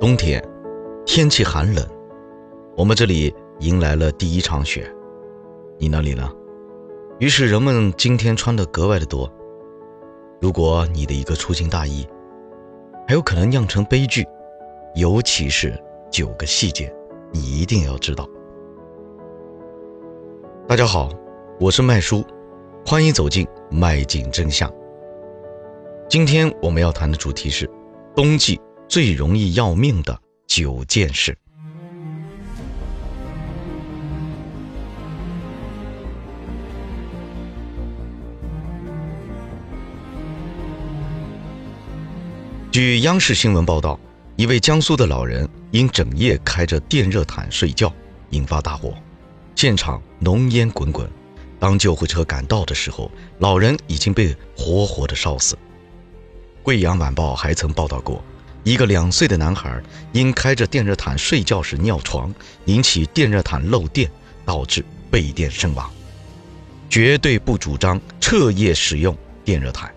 冬天，天气寒冷，我们这里迎来了第一场雪。你那里呢？于是人们今天穿的格外的多。如果你的一个粗心大意，还有可能酿成悲剧，尤其是九个细节，你一定要知道。大家好，我是麦叔，欢迎走进麦景真相。今天我们要谈的主题是冬季。最容易要命的九件事。据央视新闻报道，一位江苏的老人因整夜开着电热毯睡觉，引发大火，现场浓烟滚滚。当救护车赶到的时候，老人已经被活活的烧死。贵阳晚报还曾报道过。一个两岁的男孩因开着电热毯睡觉时尿床，引起电热毯漏电，导致被电身亡。绝对不主张彻夜使用电热毯，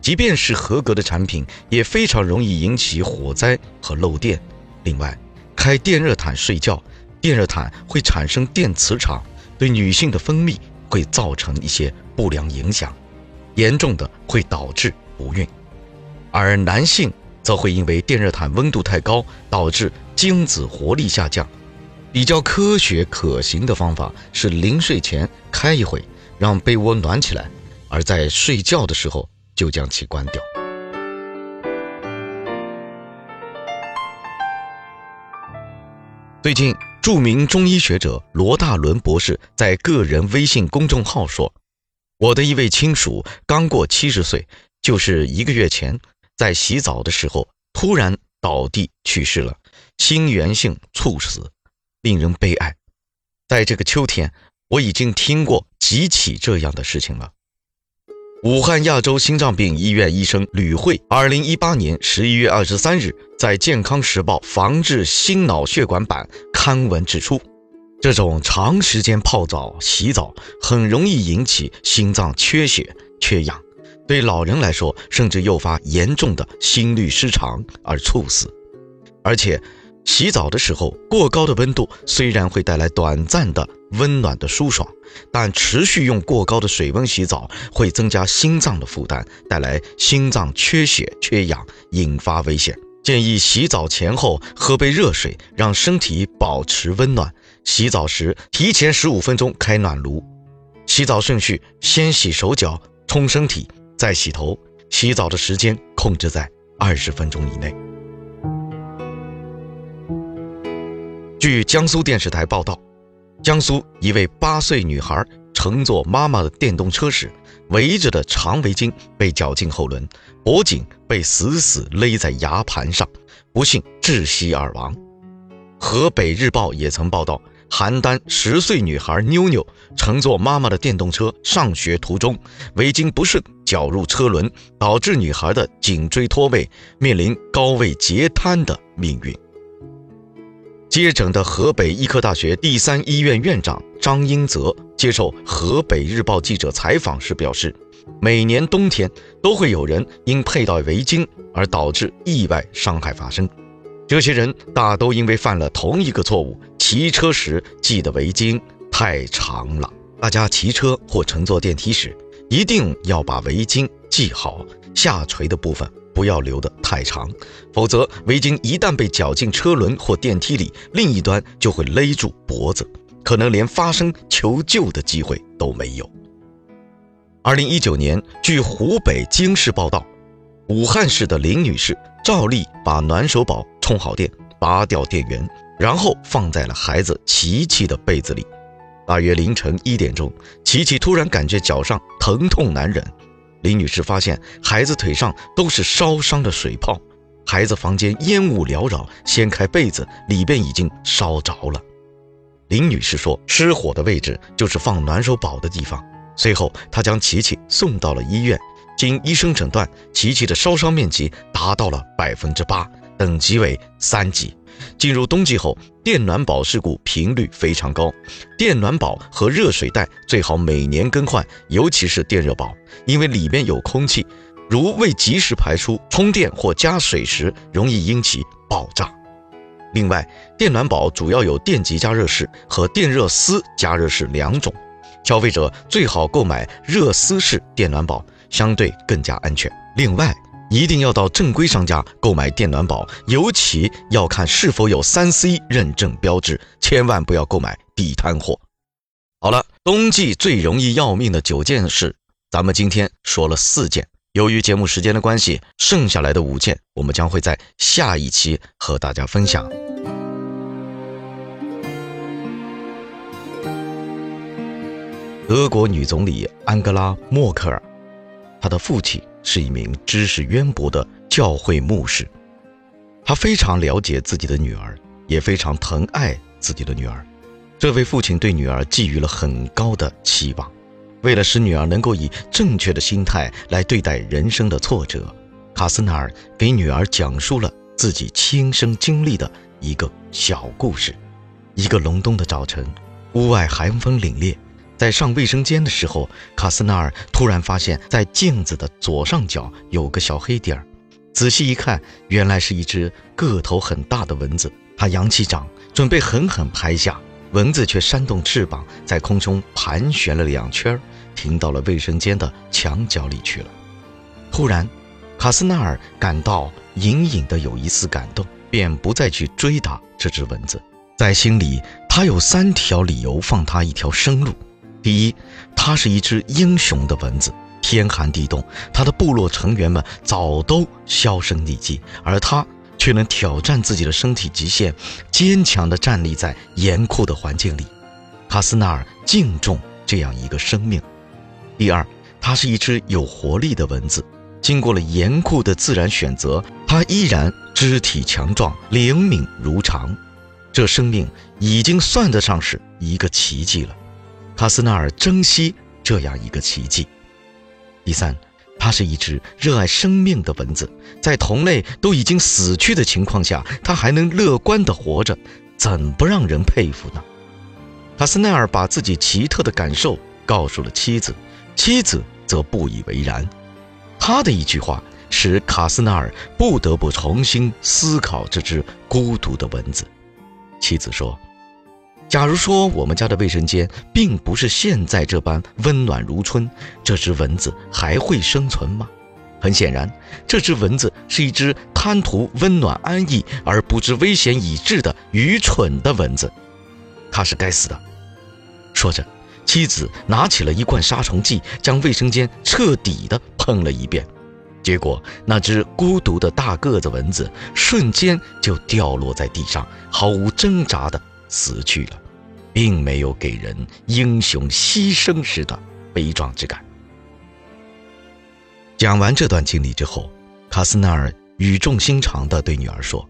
即便是合格的产品，也非常容易引起火灾和漏电。另外，开电热毯睡觉，电热毯会产生电磁场，对女性的分泌会造成一些不良影响，严重的会导致不孕，而男性。则会因为电热毯温度太高，导致精子活力下降。比较科学可行的方法是临睡前开一会，让被窝暖起来，而在睡觉的时候就将其关掉。最近，著名中医学者罗大伦博士在个人微信公众号说：“我的一位亲属刚过七十岁，就是一个月前。”在洗澡的时候突然倒地去世了，心源性猝死，令人悲哀。在这个秋天，我已经听过几起这样的事情了。武汉亚洲心脏病医院医生吕慧，二零一八年十一月二十三日在《健康时报》防治心脑血管版刊文指出，这种长时间泡澡、洗澡很容易引起心脏缺血、缺氧。对老人来说，甚至诱发严重的心律失常而猝死。而且，洗澡的时候过高的温度虽然会带来短暂的温暖的舒爽，但持续用过高的水温洗澡会增加心脏的负担，带来心脏缺血缺氧，引发危险。建议洗澡前后喝杯热水，让身体保持温暖。洗澡时提前十五分钟开暖炉。洗澡顺序：先洗手脚，冲身体。再洗头，洗澡的时间控制在二十分钟以内。据江苏电视台报道，江苏一位八岁女孩乘坐妈妈的电动车时，围着的长围巾被绞进后轮，脖颈被死死勒在牙盘上，不幸窒息而亡。河北日报也曾报道。邯郸十岁女孩妞妞乘坐妈妈的电动车上学途中，围巾不慎绞入车轮，导致女孩的颈椎脱位，面临高位截瘫的命运。接诊的河北医科大学第三医院院长张英泽接受河北日报记者采访时表示，每年冬天都会有人因佩戴围巾而导致意外伤害发生。这些人大都因为犯了同一个错误：骑车时系的围巾太长了。大家骑车或乘坐电梯时，一定要把围巾系好，下垂的部分不要留得太长，否则围巾一旦被绞进车轮或电梯里，另一端就会勒住脖子，可能连发声求救的机会都没有。二零一九年，据湖北经视报道，武汉市的林女士照例把暖手宝。充好电，拔掉电源，然后放在了孩子琪琪的被子里。大约凌晨一点钟，琪琪突然感觉脚上疼痛难忍。林女士发现孩子腿上都是烧伤的水泡，孩子房间烟雾缭绕，掀开被子，里边已经烧着了。林女士说，失火的位置就是放暖手宝的地方。随后，她将琪琪送到了医院，经医生诊断，琪琪的烧伤面积达到了百分之八。等级为三级。进入冬季后，电暖宝事故频率非常高。电暖宝和热水袋最好每年更换，尤其是电热宝，因为里面有空气，如未及时排出，充电或加水时容易引起爆炸。另外，电暖宝主要有电极加热式和电热丝加热式两种，消费者最好购买热丝式电暖宝，相对更加安全。另外，一定要到正规商家购买电暖宝，尤其要看是否有三 C 认证标志，千万不要购买地摊货。好了，冬季最容易要命的九件事，咱们今天说了四件。由于节目时间的关系，剩下来的五件我们将会在下一期和大家分享。德国女总理安格拉·默克尔，她的父亲是一名知识渊博的教会牧师，他非常了解自己的女儿，也非常疼爱自己的女儿。这位父亲对女儿寄予了很高的期望。为了使女儿能够以正确的心态来对待人生的挫折，卡斯纳尔给女儿讲述了自己亲身经历的一个小故事。一个隆冬的早晨，屋外寒风凛冽，在上卫生间的时候，卡斯纳尔突然发现，在镜子的左上角有个小黑点儿。仔细一看，原来是一只个头很大的蚊子。他扬起掌，准备狠狠拍下。蚊子却扇动翅膀，在空中盘旋了两圈，停到了卫生间的墙角里去了。忽然，卡斯纳尔感到隐隐的有一丝感动，便不再去追打这只蚊子。在心里，他有三条理由放他一条生路：第一，它是一只英雄的蚊子，天寒地冻，它的部落成员们早都销声匿迹，而它。却能挑战自己的身体极限，坚强地站立在严酷的环境里。卡斯纳尔敬重这样一个生命。第二，它是一只有活力的蚊子，经过了严酷的自然选择，它依然肢体强壮、灵敏如常。这生命已经算得上是一个奇迹了。卡斯纳尔珍惜这样一个奇迹。第三。它是一只热爱生命的蚊子，在同类都已经死去的情况下，它还能乐观地活着，怎不让人佩服呢？卡斯奈尔把自己奇特的感受告诉了妻子，妻子则不以为然。他的一句话使卡斯纳尔不得不重新思考这只孤独的蚊子。妻子说。假如说我们家的卫生间并不是现在这般温暖如春，这只蚊子还会生存吗？很显然，这只蚊子是一只贪图温暖安逸而不知危险已至的愚蠢的蚊子。它是该死的。说着，妻子拿起了一罐杀虫剂，将卫生间彻底的喷了一遍。结果，那只孤独的大个子蚊子瞬间就掉落在地上，毫无挣扎的。死去了，并没有给人英雄牺牲时的悲壮之感。讲完这段经历之后，卡斯纳尔语重心长地对女儿说：“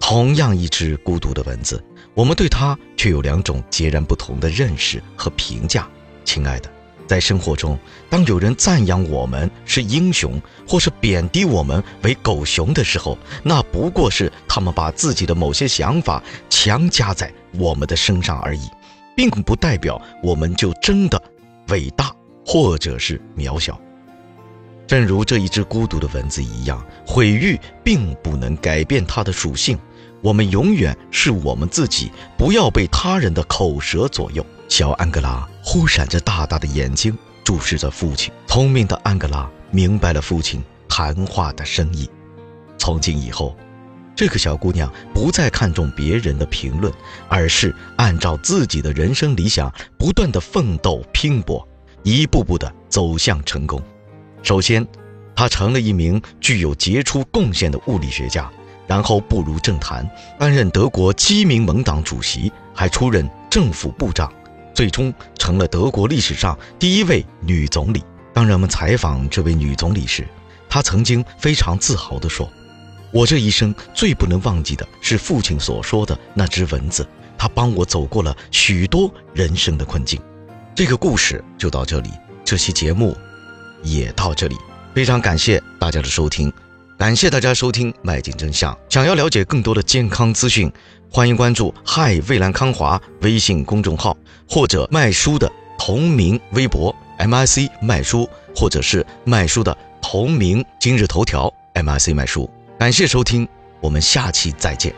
同样一只孤独的蚊子，我们对它却有两种截然不同的认识和评价，亲爱的。”在生活中，当有人赞扬我们是英雄，或是贬低我们为狗熊的时候，那不过是他们把自己的某些想法强加在我们的身上而已，并不代表我们就真的伟大或者是渺小。正如这一只孤独的蚊子一样，毁誉并不能改变它的属性。我们永远是我们自己，不要被他人的口舌左右。小安格拉忽闪着大大的眼睛注视着父亲。聪明的安格拉明白了父亲谈话的深意。从今以后，这个小姑娘不再看重别人的评论，而是按照自己的人生理想不断的奋斗拼搏，一步步的走向成功。首先，她成了一名具有杰出贡献的物理学家，然后步入政坛，担任德国基民盟党主席，还出任政府部长。最终成了德国历史上第一位女总理。当人们采访这位女总理时，她曾经非常自豪地说：“我这一生最不能忘记的是父亲所说的那只蚊子，它帮我走过了许多人生的困境。”这个故事就到这里，这期节目也到这里。非常感谢大家的收听，感谢大家收听《迈进真相》。想要了解更多的健康资讯。欢迎关注“嗨蔚蓝康华”微信公众号，或者麦叔的同名微博 “mic 麦叔”，或者是麦叔的同名今日头条 “mic 麦叔”。感谢收听，我们下期再见。